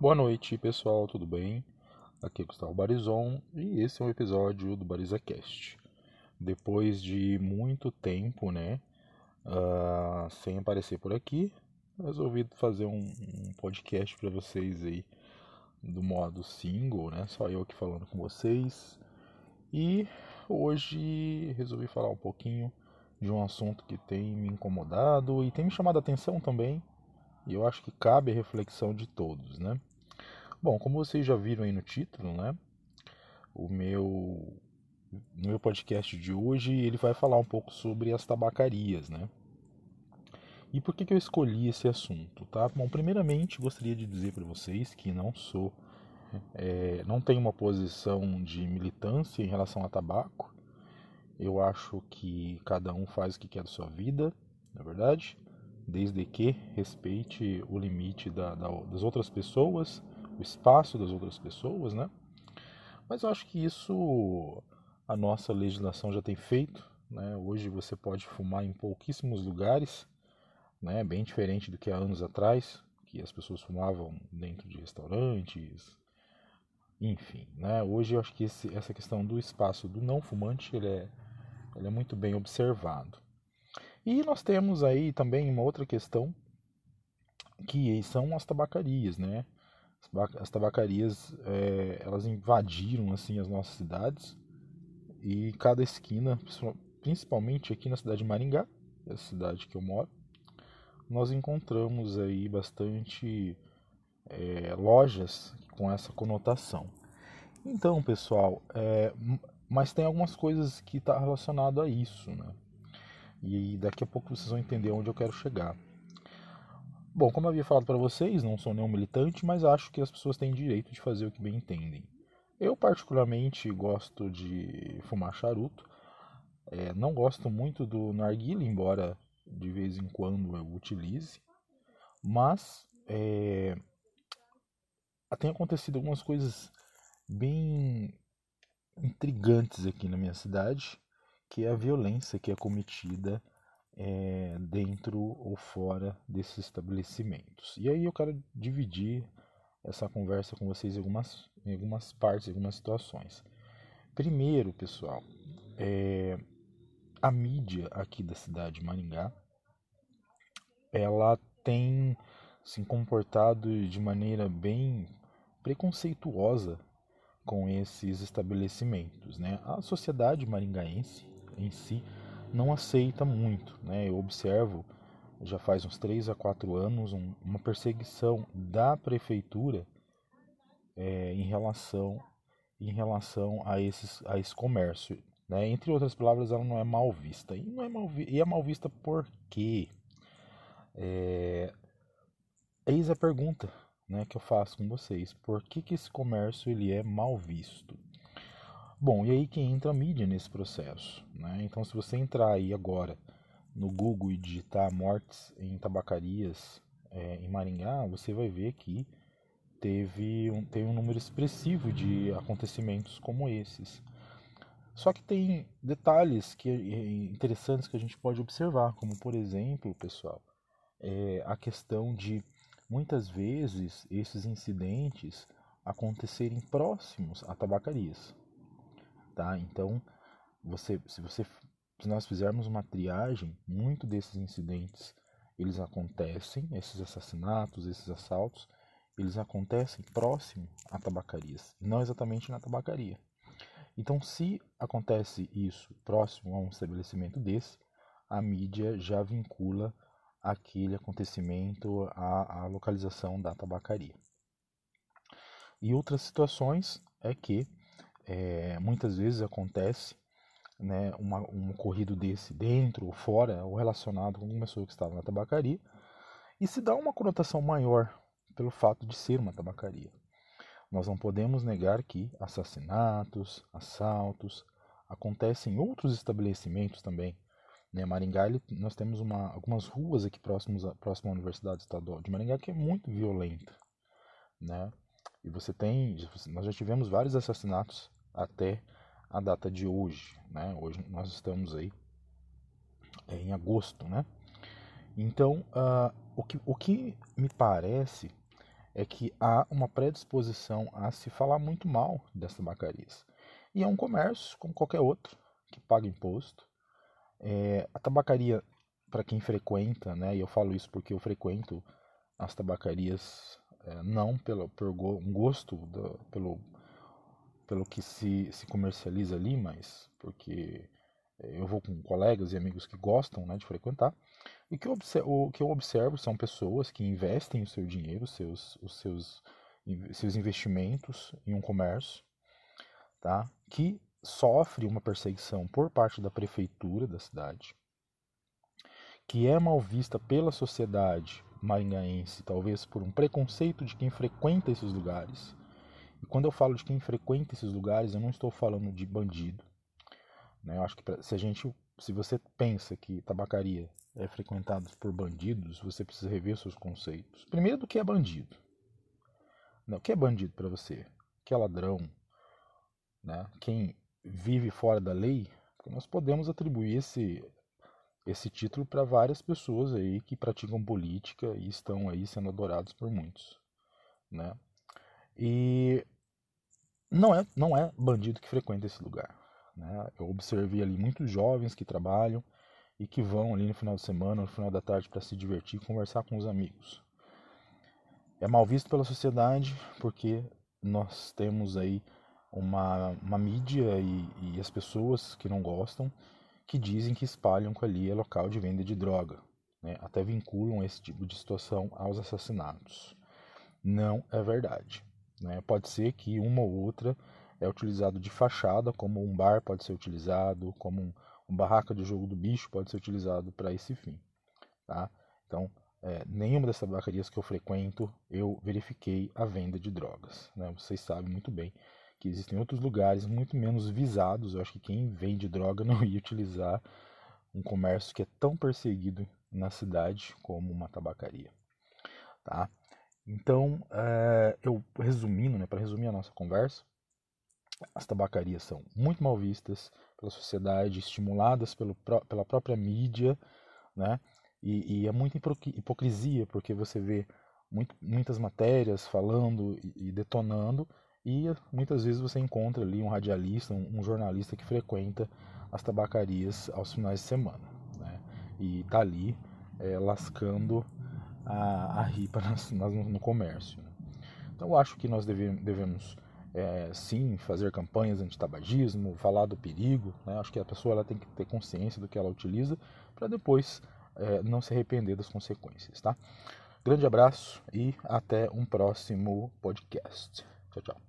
Boa noite, pessoal, tudo bem? Aqui é Gustavo Barizon e esse é um episódio do BarizaCast. Depois de muito tempo, né, uh, sem aparecer por aqui, resolvi fazer um, um podcast para vocês aí do modo single, né, só eu aqui falando com vocês. E hoje resolvi falar um pouquinho de um assunto que tem me incomodado e tem me chamado a atenção também, e eu acho que cabe a reflexão de todos, né? Bom, como vocês já viram aí no título, né? O meu no meu podcast de hoje ele vai falar um pouco sobre as tabacarias, né? E por que, que eu escolhi esse assunto, tá? Bom, primeiramente gostaria de dizer para vocês que não sou, é, não tenho uma posição de militância em relação a tabaco. Eu acho que cada um faz o que quer da sua vida, na é verdade desde que respeite o limite da, da, das outras pessoas, o espaço das outras pessoas, né? Mas eu acho que isso a nossa legislação já tem feito, né? Hoje você pode fumar em pouquíssimos lugares, né? Bem diferente do que há anos atrás, que as pessoas fumavam dentro de restaurantes, enfim, né? Hoje eu acho que esse, essa questão do espaço do não fumante ele é, ele é muito bem observado. E nós temos aí também uma outra questão que são as tabacarias, né? As tabacarias é, elas invadiram assim as nossas cidades e cada esquina, principalmente aqui na cidade de Maringá, é a cidade que eu moro, nós encontramos aí bastante é, lojas com essa conotação. Então, pessoal, é, mas tem algumas coisas que estão tá relacionado a isso, né? E daqui a pouco vocês vão entender onde eu quero chegar. Bom, como eu havia falado para vocês, não sou nenhum militante, mas acho que as pessoas têm direito de fazer o que bem entendem. Eu, particularmente, gosto de fumar charuto. É, não gosto muito do narguilé, embora de vez em quando eu utilize. Mas é, tem acontecido algumas coisas bem intrigantes aqui na minha cidade que é a violência que é cometida é, dentro ou fora desses estabelecimentos. E aí eu quero dividir essa conversa com vocês em algumas, em algumas partes, em algumas situações. Primeiro, pessoal, é, a mídia aqui da cidade de Maringá, ela tem se comportado de maneira bem preconceituosa com esses estabelecimentos. Né? A sociedade maringaense em si não aceita muito. Né? Eu observo já faz uns 3 a 4 anos um, uma perseguição da prefeitura é, em relação em relação a, esses, a esse comércio. Né? Entre outras palavras, ela não é mal vista. E, não é, mal, e é mal vista por quê? É, eis a pergunta né, que eu faço com vocês. Por que, que esse comércio ele é mal visto? Bom, e aí que entra a mídia nesse processo. Né? Então, se você entrar aí agora no Google e digitar mortes em tabacarias é, em Maringá, você vai ver que teve um, tem um número expressivo de acontecimentos como esses. Só que tem detalhes que interessantes que a gente pode observar, como por exemplo, pessoal, é a questão de muitas vezes esses incidentes acontecerem próximos a tabacarias tá? Então, você, se você, se nós fizermos uma triagem, muito desses incidentes eles acontecem, esses assassinatos, esses assaltos, eles acontecem próximo a tabacarias, não exatamente na tabacaria. Então, se acontece isso próximo a um estabelecimento desse, a mídia já vincula aquele acontecimento à, à localização da tabacaria. E outras situações é que é, muitas vezes acontece né, uma, um ocorrido desse dentro ou fora, ou relacionado com uma pessoa que estava na tabacaria, e se dá uma conotação maior pelo fato de ser uma tabacaria. Nós não podemos negar que assassinatos, assaltos acontecem em outros estabelecimentos também. Né? Maringá, ele, nós temos uma, algumas ruas aqui próximos a, próximo à Universidade Estadual de Maringá que é muito violenta. Né? E você tem, nós já tivemos vários assassinatos até a data de hoje, né? Hoje nós estamos aí é, em agosto, né? Então, uh, o, que, o que me parece é que há uma predisposição a se falar muito mal das tabacarias. E é um comércio, como qualquer outro, que paga imposto. É, a tabacaria, para quem frequenta, né, e eu falo isso porque eu frequento as tabacarias é, não pelo, por um gosto do, pelo, pelo que se, se comercializa ali, mas porque é, eu vou com colegas e amigos que gostam né, de frequentar. E que observo, o que eu observo são pessoas que investem o seu dinheiro, seus, os seus, seus investimentos em um comércio, tá? que sofre uma perseguição por parte da prefeitura da cidade, que é mal vista pela sociedade maringaense, talvez por um preconceito de quem frequenta esses lugares. E quando eu falo de quem frequenta esses lugares, eu não estou falando de bandido. Né? Eu acho que pra, se a gente, se você pensa que tabacaria é frequentada por bandidos, você precisa rever seus conceitos. Primeiro, do que é bandido. Não, o que é bandido para você? O que é ladrão? Né? Quem vive fora da lei? Nós podemos atribuir esse esse título para várias pessoas aí que praticam política e estão aí sendo adorados por muitos, né? E não é não é bandido que frequenta esse lugar, né? Eu observei ali muitos jovens que trabalham e que vão ali no final de semana, no final da tarde para se divertir, conversar com os amigos. É mal visto pela sociedade porque nós temos aí uma, uma mídia e, e as pessoas que não gostam que dizem que espalham que ali é local de venda de droga. Né? Até vinculam esse tipo de situação aos assassinatos. Não é verdade. Né? Pode ser que uma ou outra é utilizado de fachada, como um bar pode ser utilizado, como um, um barraca de jogo do bicho pode ser utilizado para esse fim. Tá? Então, é, nenhuma dessas tabacarias que eu frequento eu verifiquei a venda de drogas. Né? Vocês sabem muito bem que existem outros lugares muito menos visados. Eu acho que quem vende droga não ia utilizar um comércio que é tão perseguido na cidade como uma tabacaria, tá? Então, é, eu resumindo, né, para resumir a nossa conversa, as tabacarias são muito mal vistas pela sociedade, estimuladas pelo, pela própria mídia, né? E, e é muita hipocrisia, porque você vê muito, muitas matérias falando e, e detonando, e muitas vezes você encontra ali um radialista, um, um jornalista que frequenta as tabacarias aos finais de semana. Né? E está ali é, lascando a, a ripa nas, nas, no comércio. Né? Então eu acho que nós deve, devemos é, sim fazer campanhas anti-tabagismo, falar do perigo. Né? Acho que a pessoa ela tem que ter consciência do que ela utiliza para depois é, não se arrepender das consequências. Tá? Grande abraço e até um próximo podcast. Tchau, tchau.